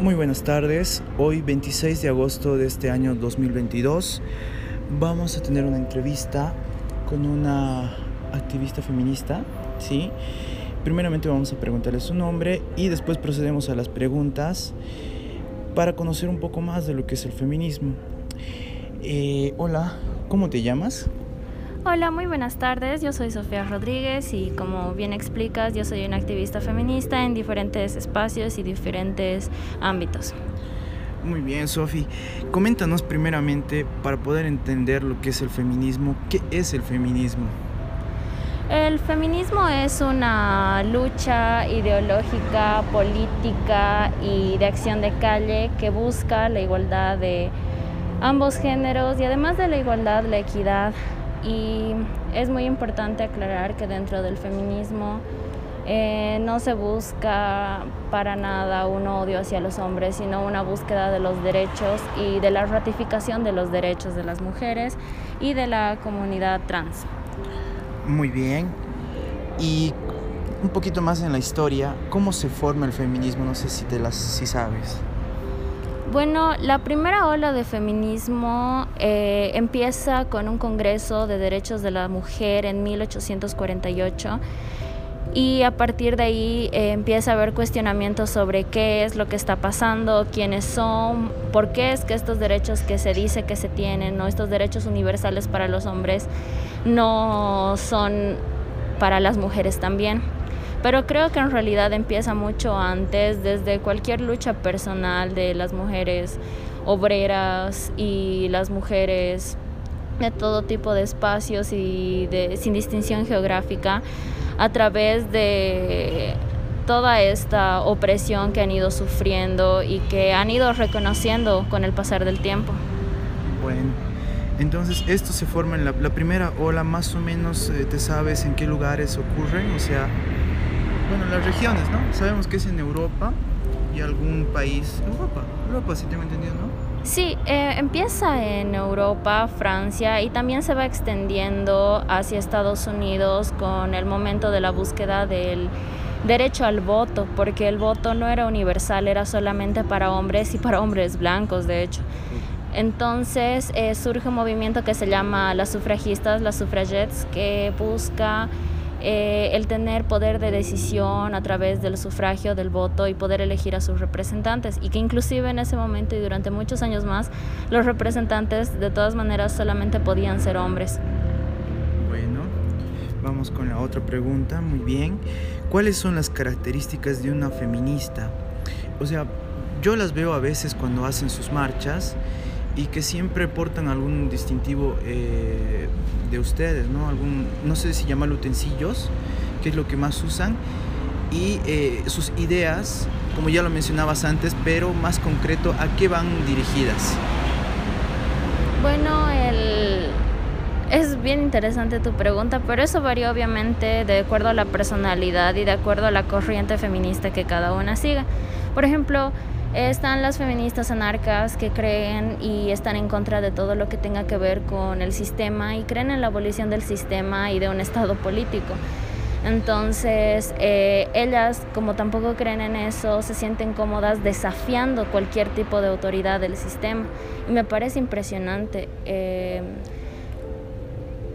Muy buenas tardes, hoy 26 de agosto de este año 2022 vamos a tener una entrevista con una activista feminista, ¿sí? Primeramente vamos a preguntarle su nombre y después procedemos a las preguntas para conocer un poco más de lo que es el feminismo. Eh, hola, ¿cómo te llamas? Hola, muy buenas tardes. Yo soy Sofía Rodríguez y como bien explicas, yo soy una activista feminista en diferentes espacios y diferentes ámbitos. Muy bien, Sofi. Coméntanos primeramente para poder entender lo que es el feminismo. ¿Qué es el feminismo? El feminismo es una lucha ideológica, política y de acción de calle que busca la igualdad de ambos géneros y además de la igualdad, la equidad y es muy importante aclarar que dentro del feminismo eh, no se busca para nada un odio hacia los hombres, sino una búsqueda de los derechos y de la ratificación de los derechos de las mujeres y de la comunidad trans. Muy bien. Y un poquito más en la historia, ¿cómo se forma el feminismo? No sé si te las si sabes. Bueno, la primera ola de feminismo eh, empieza con un Congreso de Derechos de la Mujer en 1848 y a partir de ahí eh, empieza a haber cuestionamientos sobre qué es lo que está pasando, quiénes son, por qué es que estos derechos que se dice que se tienen, o estos derechos universales para los hombres, no son para las mujeres también pero creo que en realidad empieza mucho antes, desde cualquier lucha personal de las mujeres obreras y las mujeres de todo tipo de espacios y de, sin distinción geográfica, a través de toda esta opresión que han ido sufriendo y que han ido reconociendo con el pasar del tiempo. Bueno, entonces esto se forma en la, primera ola, más o menos, eh, ¿te sabes en qué lugares ocurren? O sea, bueno, las regiones, ¿no? Sabemos que es en Europa y algún país, Europa, Europa si tengo entendido, ¿no? Sí, eh, empieza en Europa, Francia y también se va extendiendo hacia Estados Unidos con el momento de la búsqueda del derecho al voto, porque el voto no era universal, era solamente para hombres y para hombres blancos, de hecho. Entonces eh, surge un movimiento que se llama las sufragistas, las suffragettes, que busca eh, el tener poder de decisión a través del sufragio, del voto y poder elegir a sus representantes y que inclusive en ese momento y durante muchos años más los representantes de todas maneras solamente podían ser hombres. Bueno, vamos con la otra pregunta, muy bien. ¿Cuáles son las características de una feminista? O sea, yo las veo a veces cuando hacen sus marchas y que siempre portan algún distintivo eh, de ustedes, ¿no? Algún, no sé si llamarlo utensilios, que es lo que más usan, y eh, sus ideas, como ya lo mencionabas antes, pero más concreto, ¿a qué van dirigidas? Bueno, el... es bien interesante tu pregunta, pero eso varía obviamente de acuerdo a la personalidad y de acuerdo a la corriente feminista que cada una siga. Por ejemplo, están las feministas anarcas que creen y están en contra de todo lo que tenga que ver con el sistema y creen en la abolición del sistema y de un Estado político. Entonces, eh, ellas, como tampoco creen en eso, se sienten cómodas desafiando cualquier tipo de autoridad del sistema. Y me parece impresionante. Eh,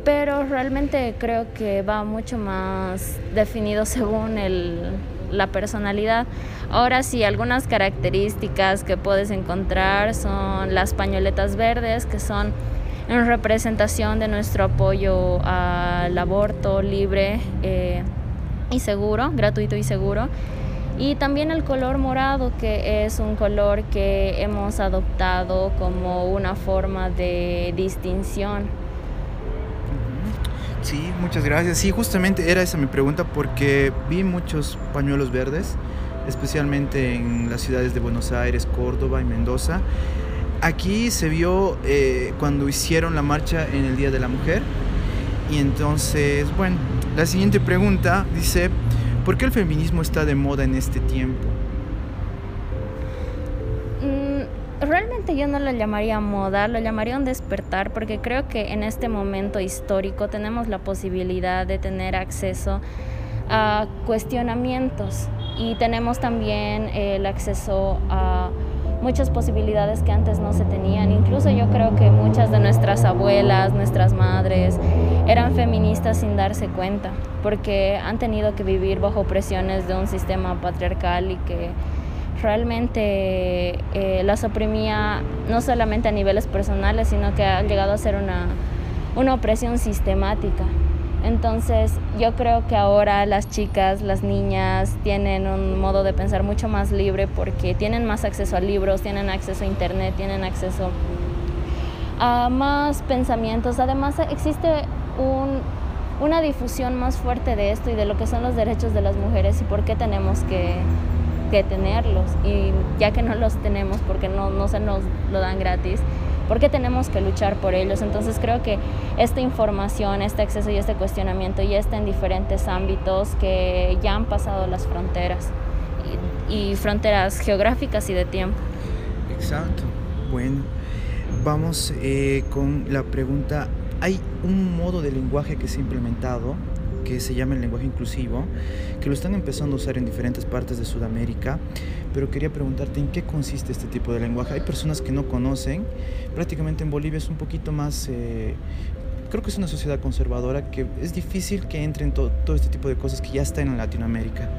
pero realmente creo que va mucho más definido según el, la personalidad. Ahora sí, algunas características que puedes encontrar son las pañoletas verdes, que son en representación de nuestro apoyo al aborto libre eh, y seguro, gratuito y seguro. Y también el color morado, que es un color que hemos adoptado como una forma de distinción Sí, muchas gracias. Sí, justamente era esa mi pregunta porque vi muchos pañuelos verdes, especialmente en las ciudades de Buenos Aires, Córdoba y Mendoza. Aquí se vio eh, cuando hicieron la marcha en el Día de la Mujer. Y entonces, bueno, la siguiente pregunta dice, ¿por qué el feminismo está de moda en este tiempo? Realmente yo no lo llamaría moda, lo llamaría un despertar, porque creo que en este momento histórico tenemos la posibilidad de tener acceso a cuestionamientos y tenemos también el acceso a muchas posibilidades que antes no se tenían. Incluso yo creo que muchas de nuestras abuelas, nuestras madres, eran feministas sin darse cuenta, porque han tenido que vivir bajo presiones de un sistema patriarcal y que realmente eh, las oprimía no solamente a niveles personales, sino que ha llegado a ser una, una opresión sistemática. Entonces yo creo que ahora las chicas, las niñas tienen un modo de pensar mucho más libre porque tienen más acceso a libros, tienen acceso a internet, tienen acceso a más pensamientos. Además existe una difusión más fuerte de esto y de lo que son los derechos de las mujeres y por qué tenemos que, tenerlos. Y ya que no los tenemos porque no, no se nos lo dan gratis, porque tenemos que luchar por ellos. Entonces creo que esta información, este acceso y este cuestionamiento ya está en diferentes ámbitos que ya han pasado las fronteras y, fronteras geográficas y de tiempo. Exacto. Bueno, vamos eh, con la pregunta. ¿Hay un modo de lenguaje que se ha implementado que se llama el lenguaje inclusivo, que lo están empezando a usar en diferentes partes de Sudamérica, pero quería preguntarte en qué consiste este tipo de lenguaje. Hay personas que no conocen, prácticamente en Bolivia es un poquito más, eh, creo que es una sociedad conservadora, que es difícil que entren todo, todo este tipo de cosas que ya están en Latinoamérica.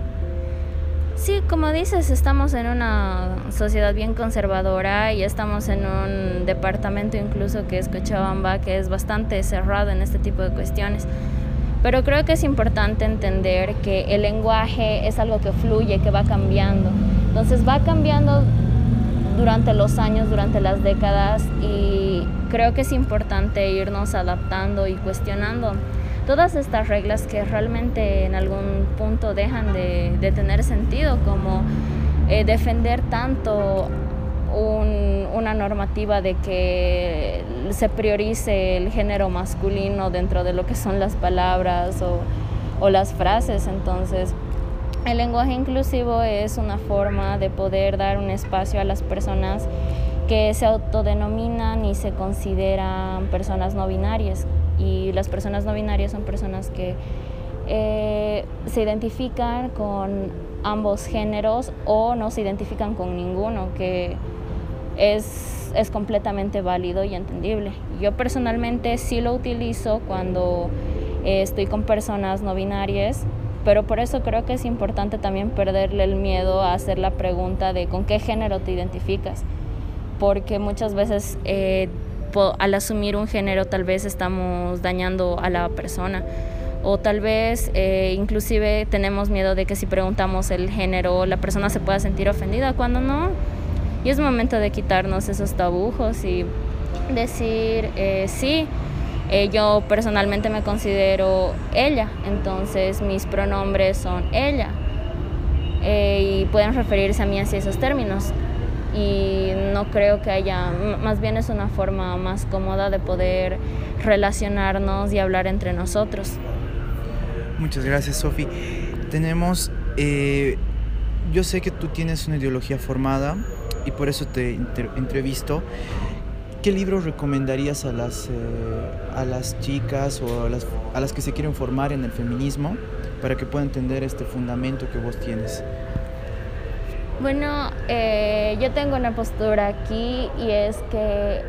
Sí, como dices, estamos en una sociedad bien conservadora y estamos en un departamento incluso que es Cochabamba, que es bastante cerrado en este tipo de cuestiones. Pero creo que es importante entender que el lenguaje es algo que fluye, que va cambiando. Entonces va cambiando durante los años, durante las décadas y creo que es importante irnos adaptando y cuestionando todas estas reglas que realmente en algún punto dejan de, tener sentido, como eh, defender tanto una normativa de que se priorice el género masculino dentro de lo que son las palabras o, las frases. Entonces, el lenguaje inclusivo es una forma de poder dar un espacio a las personas que se autodenominan y se consideran personas no binarias. Y las personas no binarias son personas que eh, se identifican con ambos géneros o no se identifican con ninguno, que es, es completamente válido y entendible. Yo personalmente sí lo utilizo cuando eh, estoy con personas no binarias, pero por eso creo que es importante también perderle el miedo a hacer la pregunta de con qué género te identificas, porque muchas veces eh, al asumir un género tal vez estamos dañando a la persona o tal vez eh, inclusive tenemos miedo de que si preguntamos el género la persona se pueda sentir ofendida cuando no y es momento de quitarnos esos tabujos y decir, eh, sí, eh, yo personalmente me considero ella, entonces mis pronombres son ella. Eh, y pueden referirse a mí así esos términos. Y no creo que haya, más bien es una forma más cómoda de poder relacionarnos y hablar entre nosotros. Muchas gracias, Sofi. Tenemos, yo sé que tú tienes una ideología formada, y por eso te entrevisto. ¿Qué libros recomendarías a las, eh, a las chicas o a las, a las que se quieren formar en el feminismo para que puedan entender este fundamento que vos tienes? Bueno, eh, yo tengo una postura aquí y es que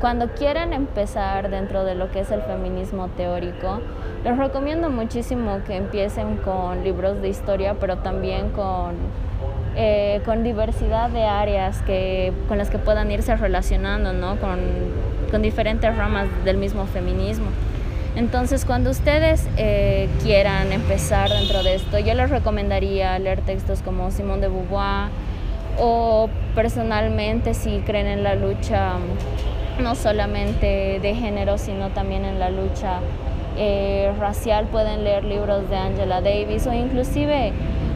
cuando quieran empezar dentro de lo que es el feminismo teórico, les recomiendo muchísimo que empiecen con libros de historia, pero también con eh, con diversidad de áreas que, con las que puedan irse relacionando, ¿no? con, con diferentes ramas del mismo feminismo. Entonces, cuando ustedes eh, quieran empezar dentro de esto, yo les recomendaría leer textos como Simone de Beauvoir o personalmente si creen en la lucha no solamente de género, sino también en la lucha eh, racial, pueden leer libros de Angela Davis o inclusive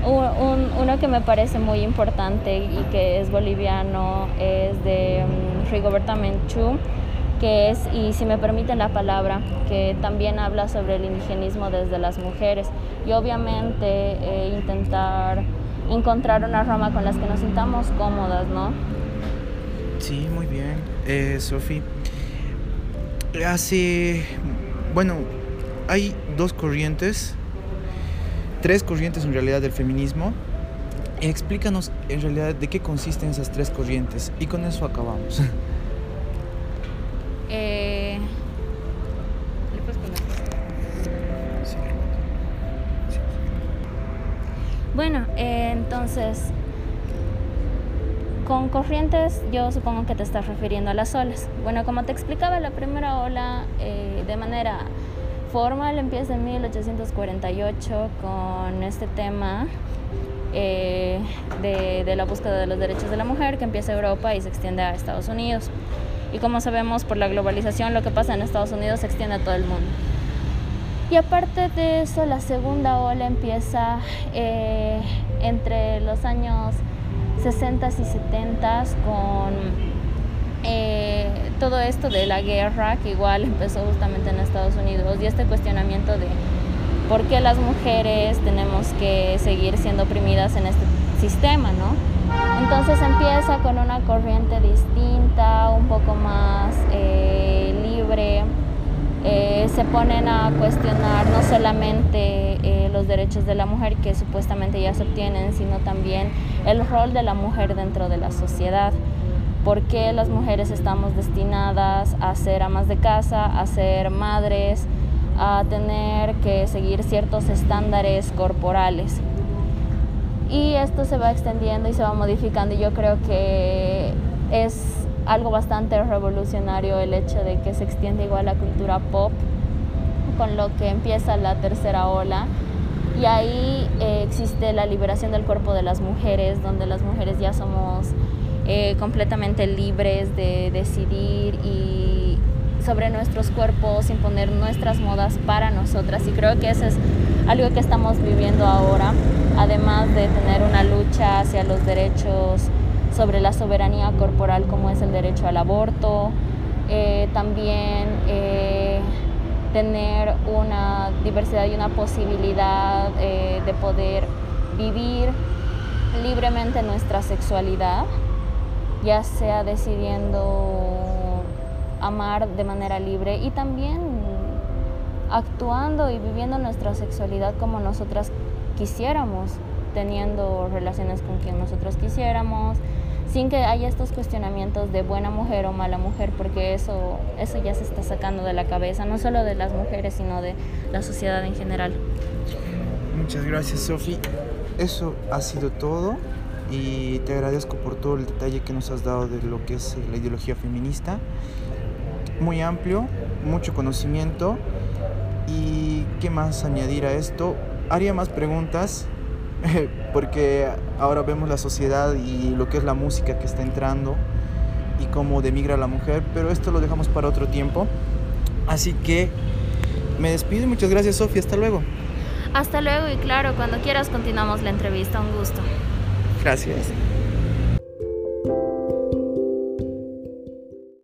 uno que me parece muy importante y que es boliviano es de um, Rigoberta Menchú, que es, y si me permiten la palabra, que también habla sobre el indigenismo desde las mujeres y obviamente eh, intentar encontrar una rama con las que nos sintamos cómodas, ¿no? Sí, muy bien. Eh, Sofi, hace, bueno, hay dos corrientes, tres corrientes en realidad del feminismo. Explícanos en realidad de qué consisten esas tres corrientes y con eso acabamos. Eh, bueno, eh, entonces, con corrientes yo supongo que te estás refiriendo a las olas. Bueno, como te explicaba, la primera ola eh, de manera formal empieza en 1848 con este tema eh, de, de, la búsqueda de los derechos de la mujer que empieza en Europa y se extiende a Estados Unidos. Y como sabemos, por la globalización lo que pasa en Estados Unidos se extiende a todo el mundo. Y aparte de eso, la segunda ola empieza eh, entre los años 60 y 70 con eh, todo esto de la guerra que igual empezó justamente en Estados Unidos y este cuestionamiento de por qué las mujeres tenemos que seguir siendo oprimidas en este sistema, ¿no? Entonces empieza con una corriente distinta, un poco más eh, libre. Eh, se ponen a cuestionar no solamente eh, los derechos de la mujer que supuestamente ya se obtienen, sino también el rol de la mujer dentro de la sociedad. ¿Por qué las mujeres estamos destinadas a ser amas de casa, a ser madres, a tener que seguir ciertos estándares corporales? y esto se va extendiendo y se va modificando y yo creo que es algo bastante revolucionario el hecho de que se extiende igual la cultura pop con lo que empieza la tercera ola y ahí eh, existe la liberación del cuerpo de las mujeres donde las mujeres ya somos eh, completamente libres de decidir y sobre nuestros cuerpos, imponer nuestras modas para nosotras. Y creo que eso es algo que estamos viviendo ahora además de tener una lucha hacia los derechos sobre la soberanía corporal como es el derecho al aborto, eh, también eh, tener una diversidad y una posibilidad de poder vivir libremente nuestra sexualidad, ya sea decidiendo amar de manera libre y también actuando y viviendo nuestra sexualidad como nosotras quisiéramos, teniendo relaciones con quien nosotros quisiéramos, sin que haya estos cuestionamientos de buena mujer o mala mujer, porque eso, eso ya se está sacando de la cabeza, no solo de las mujeres, sino de la sociedad en general. Muchas gracias, Sofi. Eso ha sido todo y te agradezco por todo el detalle que nos has dado de lo que es la ideología feminista. Muy amplio, mucho conocimiento. ¿Y qué más añadir a esto? haría más preguntas porque ahora vemos la sociedad y lo que es la música que está entrando y cómo demigra la mujer, pero esto lo dejamos para otro tiempo. Así que me despido y muchas gracias Sofía, hasta luego. Hasta luego y claro, cuando quieras continuamos la entrevista, un gusto. Gracias.